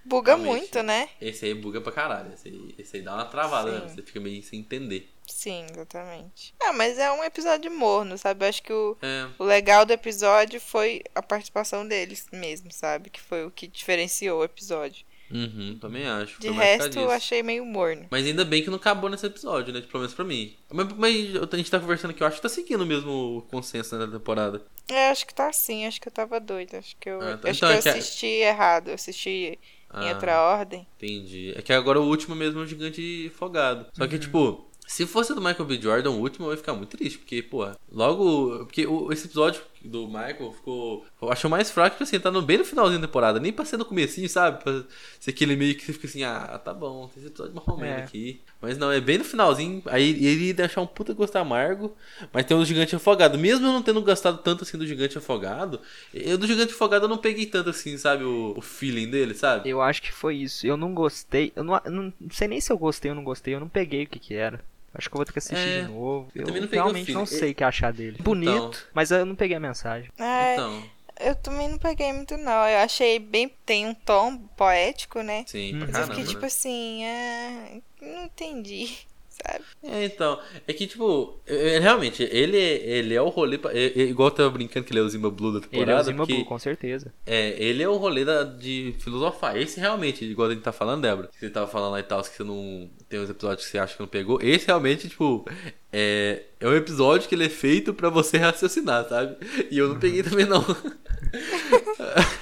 Buga Realmente. muito, né? Esse aí buga pra caralho. Esse aí, esse aí dá uma travada, né? Você fica meio sem entender. Sim, exatamente. Ah, mas é um episódio morno, sabe? Eu acho que o, É, o legal do episódio foi a participação deles mesmo, sabe? Que foi o que diferenciou o episódio. Uhum, também acho. De resto, eu achei meio morno. Mas ainda bem que não acabou nesse episódio, né? Pelo menos pra mim. Mas, mas a gente tá conversando aqui, eu acho que tá seguindo o mesmo consenso né, da temporada. É, acho que tá assim, acho que eu tava doida. Acho que eu, Ah, tá. acho Então, que é eu que- assisti errado. Eu assisti em Ah. outra ordem. Entendi. É que agora o último mesmo é o gigante afogado. Só Uhum. que, tipo, se fosse do Michael B. Jordan, o último, eu ia ficar muito triste. Porque, pô, logo. Porque o- esse episódio do Michael ficou. Eu acho mais fraco, tipo assim, tá no, bem no finalzinho da temporada. Nem pra ser no comecinho, sabe? Pra ser aquele meio que você fica assim, ah, tá bom, tem esse episódio mais ou menos É. aqui. Mas não, é bem no finalzinho. Aí ele ia deixar um puta gosto amargo. Mas tem o gigante afogado. Mesmo eu não tendo gostado tanto assim do gigante afogado, eu do gigante afogado eu não peguei tanto assim, sabe? O, o feeling dele, sabe? Eu acho que foi isso. Eu não gostei. Eu não, eu não sei nem se eu gostei ou não gostei. Eu não peguei o que que era. Acho que eu vou ter que assistir É, de novo. eu Eu, também não peguei o realmente não sei o que achar dele. Bonito, Então. mas eu não peguei a mensagem. É, Então. eu também não peguei muito, não. Eu achei bem. Tem um tom poético, né? Sim, Hum. pra Mas eu fiquei né? tipo assim, ah, não entendi, sabe? É, então, é que, tipo, é- é, realmente, ele, ele é o rolê, pra- é- é igual eu tava brincando que ele é o Zimba Blue da Ele temporada, é o Zima porque Blue, com certeza. é, ele é o rolê da, de filosofar. Esse realmente, igual a gente tá falando, Débora, que você tava falando lá e tal, que você não tem uns episódios que você acha que não pegou, esse realmente, tipo, é, é um episódio que ele é feito pra você raciocinar, sabe? E eu não peguei também, não. <laughs>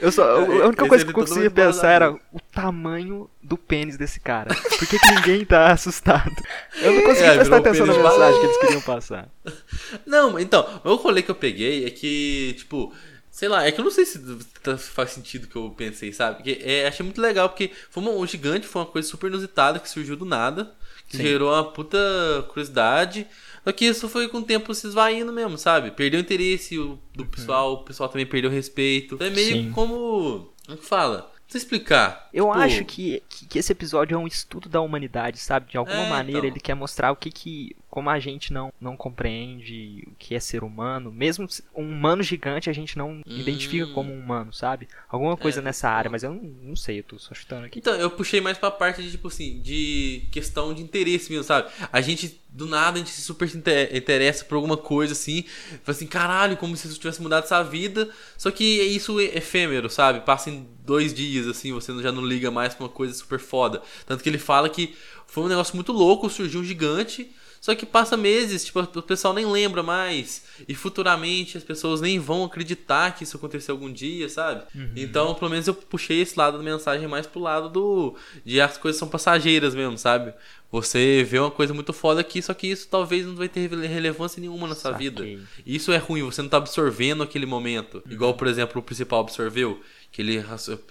Eu só, a única Esse coisa que eu conseguia pensar era o tamanho do pênis desse cara. Por que, que ninguém tá assustado? Eu não consegui É, prestar atenção na mensagem que eles queriam passar. Não, então, o rolê que eu peguei é que, tipo, sei lá, é que eu não sei se tá- faz sentido que eu pensei, sabe? Porque é, achei muito legal, porque foi uma, o gigante foi uma coisa super inusitada que surgiu do nada, que Sim. gerou uma puta curiosidade. Só que isso foi com o tempo se esvaindo mesmo, sabe? Perdeu o interesse o- do pessoal, o pessoal também perdeu o respeito. Então é meio Sim. como. Como que fala? Não sei explicar. Eu Tipo, acho que, que, que esse episódio é um estudo da humanidade, sabe? De alguma É, maneira então. ele quer mostrar o que que. Como a gente não, não compreende o que é ser humano. Mesmo um humano gigante a gente não identifica Hum. como um humano, sabe? Alguma coisa É, nessa área, mas eu não, não sei, eu tô só chutando aqui. Então, eu puxei mais pra parte de, tipo assim, de questão de interesse mesmo, sabe? A gente, do nada, a gente se super inte- interessa por alguma coisa, assim. Fala assim, caralho, como se isso tivesse mudado essa vida. Só que é isso é efêmero, sabe? Passa em dois dias, assim, você já não liga mais pra uma coisa super foda. Tanto que ele fala que foi um negócio muito louco, surgiu um gigante. Só que passa meses, tipo, o pessoal nem lembra mais. E futuramente as pessoas nem vão acreditar que isso aconteceu algum dia, sabe? Então, pelo menos eu puxei esse lado da mensagem mais pro lado do. de as coisas são passageiras mesmo, sabe? Você vê uma coisa muito foda aqui, só que isso talvez não vai ter rele- relevância nenhuma na sua vida. Isso é ruim, você não tá absorvendo aquele momento. Igual, por exemplo, o principal absorveu, que ele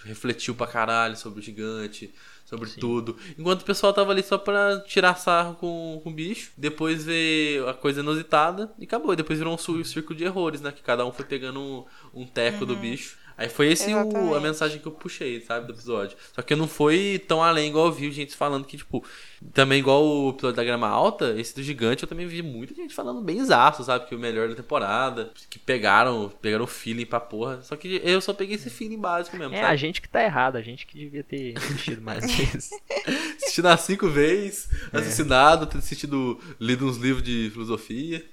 refletiu pra caralho sobre o gigante, sobre tudo. Enquanto o pessoal tava ali só pra tirar sarro com, com o bicho, depois ver a coisa inusitada e acabou. E depois virou um circo de errores, né? Que cada um foi pegando um, um teco do bicho. Aí foi esse o, a mensagem que eu puxei, sabe, do episódio. Só que eu não fui tão além igual eu vi gente falando que, tipo, também igual o episódio da grama alta, esse do gigante, eu também vi muita gente falando bem exaço, sabe, que o melhor da temporada, que pegaram, pegaram o feeling pra porra. Só que eu só peguei esse feeling básico mesmo, É, sabe? a gente que tá errado, a gente que devia ter assistido mais <laughs> vezes. Assistido as cinco vezes, assassinado, ter assistido, lido uns livros de filosofia.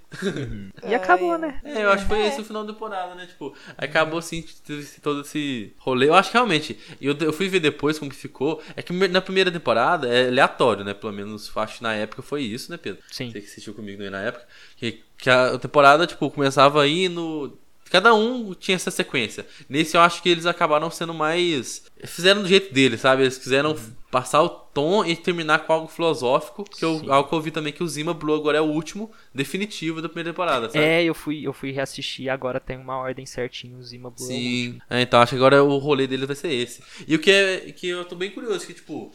E acabou, né? É, eu acho que foi esse o final da temporada, né? Tipo, acabou assim, todo esse rolê. Eu acho que realmente, eu, eu fui ver depois como que ficou. É que na primeira temporada é aleatório, né? Pelo menos acho que na época foi isso, né, Pedro? Sim. Você que assistiu comigo aí na época. Que, que a temporada, tipo, começava aí no. Cada um tinha essa sequência. Nesse eu acho que eles acabaram sendo mais. Fizeram do jeito deles, sabe? Eles quiseram Uhum. passar o tom e terminar com algo filosófico. Que eu, algo que eu vi também que o Zima Blue agora é o último definitivo da primeira temporada, sabe? É, eu fui, eu fui reassistir agora tem uma ordem certinho, o Zima Blue. é Sim. É, então acho que agora o rolê dele vai ser esse. E o que é que eu tô bem curioso, que tipo,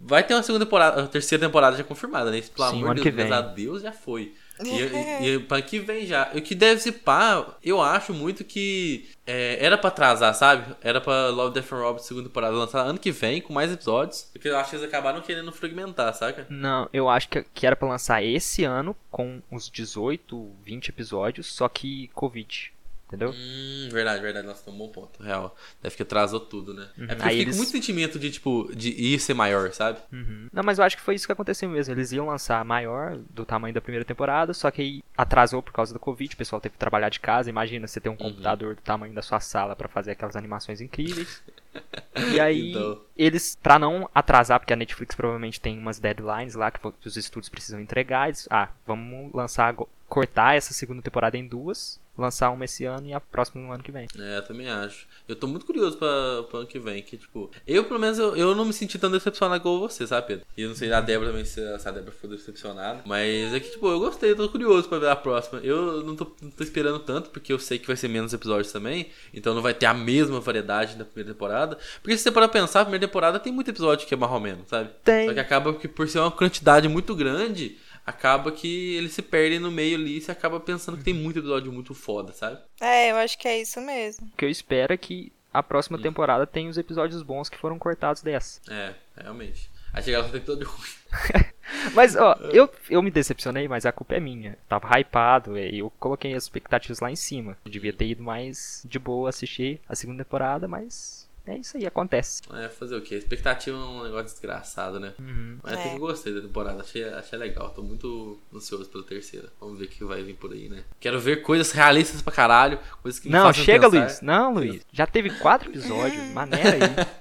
vai ter uma segunda temporada, a terceira temporada já confirmada, né? Pelo Sim, amor de que Deus, graças a Deus já foi. E, e, <laughs> e pra que vem já. O que deve se pá, eu acho muito que é, era pra atrasar, sabe? Era pra Love, Death and Robots segunda temporada lançar ano que vem, com mais episódios. Porque eu acho que eles acabaram querendo fragmentar, saca? Não, eu acho que, que era pra lançar esse ano com uns 18, 20 episódios, só que Covid. Entendeu? Hum, verdade, verdade. Nossa, tem um bom ponto. Real. Deve que atrasou tudo, né? É porque eu Aí fiquei eles- muito sentimento de, tipo, de ir ser maior, sabe? Uhum. Não, mas eu acho que foi isso que aconteceu mesmo. Eles iam lançar maior do tamanho da primeira temporada, só que aí atrasou por causa do Covid. O pessoal teve que trabalhar de casa. Imagina você ter um Uhum. computador do tamanho da sua sala pra fazer aquelas animações incríveis. <laughs> E aí, Então. eles, pra não atrasar, porque a Netflix provavelmente tem umas deadlines lá que os estúdios precisam entregar, eles, ah, vamos lançar, cortar essa segunda temporada em duas, lançar uma esse ano e a próxima no ano que vem. É, eu também acho. Eu tô muito curioso pra, pro ano que vem, que, tipo... Eu, pelo menos, eu, eu não me senti tão decepcionado igual você, sabe, Pedro? E eu não sei a Débora também, se, a Débora ficou decepcionada. Mas é que, tipo, eu gostei, eu tô curioso pra ver a próxima. Eu não tô, não tô esperando tanto, porque eu sei que vai ser menos episódios também. Então não vai ter a mesma variedade da primeira temporada. Porque se você parar pra pensar, a primeira temporada tem muito episódio que é menos, sabe? Tem. Só que acaba que por ser uma quantidade muito grande... Acaba que eles se perdem no meio ali e você acaba pensando que tem muito episódio muito foda, sabe? É, eu acho que é isso mesmo. O que eu espero é que a próxima temporada tenha os episódios bons que foram cortados dessa. <laughs> É, realmente. Aí chega lá só tem todo ruim. Mas, ó, <laughs> eu, eu me decepcionei, mas a culpa é minha. Tava hypado e eu coloquei as expectativas lá em cima. Eu devia ter ido mais de boa assistir a segunda temporada, mas é isso aí, acontece. É, fazer o quê? Expectativa é um negócio desgraçado, né? Uhum. Mas até É. que eu gostei da temporada, achei, achei legal. Tô muito ansioso pela terceira. Vamos ver o que vai vir por aí, né? Quero ver coisas realistas pra caralho, coisas que me Não, chega, pensar. Luiz. Não, Luiz. Já teve quatro episódios. <laughs> Maneira aí.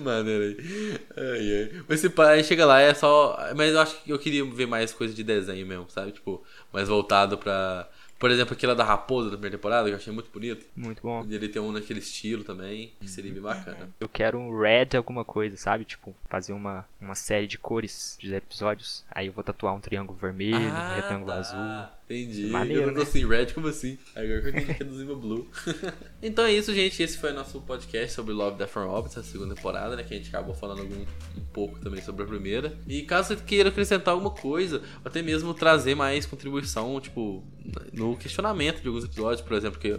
Maneiro aí. Ai, ai. Mas esse pai chega lá, é só. Mas eu acho que eu queria ver mais coisa de desenho mesmo, sabe? Tipo, mais voltado pra. Por exemplo, aquela da raposa da primeira temporada, que eu achei muito bonito. Muito bom. Ele tem um naquele estilo também, que seria bem bacana. Eu quero um red alguma coisa, sabe? Tipo, fazer uma, uma série de cores de episódios. Aí eu vou tatuar um triângulo vermelho, um retângulo tá. azul. Entendi. Maneiro, eu não né? assim, red, como assim? Agora que eu entendi que é do Zima Blue. <laughs> então é isso, gente. Esse foi o nosso podcast sobre Love, Death and Robots, a segunda temporada, né? Que a gente acabou falando algum, um pouco também sobre a primeira. E caso você queira acrescentar alguma coisa, ou até mesmo trazer mais contribuição, tipo, no questionamento de alguns episódios, por exemplo, que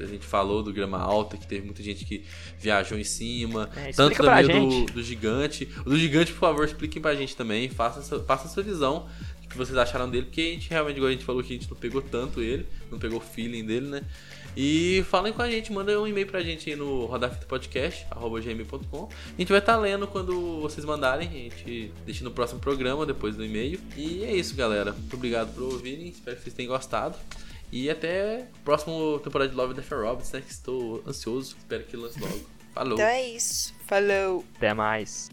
a gente falou do grama alta, que teve muita gente que viajou em cima. É, tanto também do, do gigante. O do gigante, por favor, expliquem pra gente também. Faça, faça a sua visão. Que vocês acharam dele, porque a gente realmente, igual a gente falou que a gente não pegou tanto ele, não pegou o feeling dele, né? E falem com a gente, mandem um e-mail pra gente aí no rodafitapodcast.gmail.com. A gente vai estar lendo quando vocês mandarem, a gente deixa no próximo programa, depois do e-mail. E é isso, galera. Muito obrigado por ouvirem, espero que vocês tenham gostado. E até o próximo temporada de Love Death and Robots, né? Que estou ansioso, espero que lance logo. Falou! Então é isso. Falou. Até mais.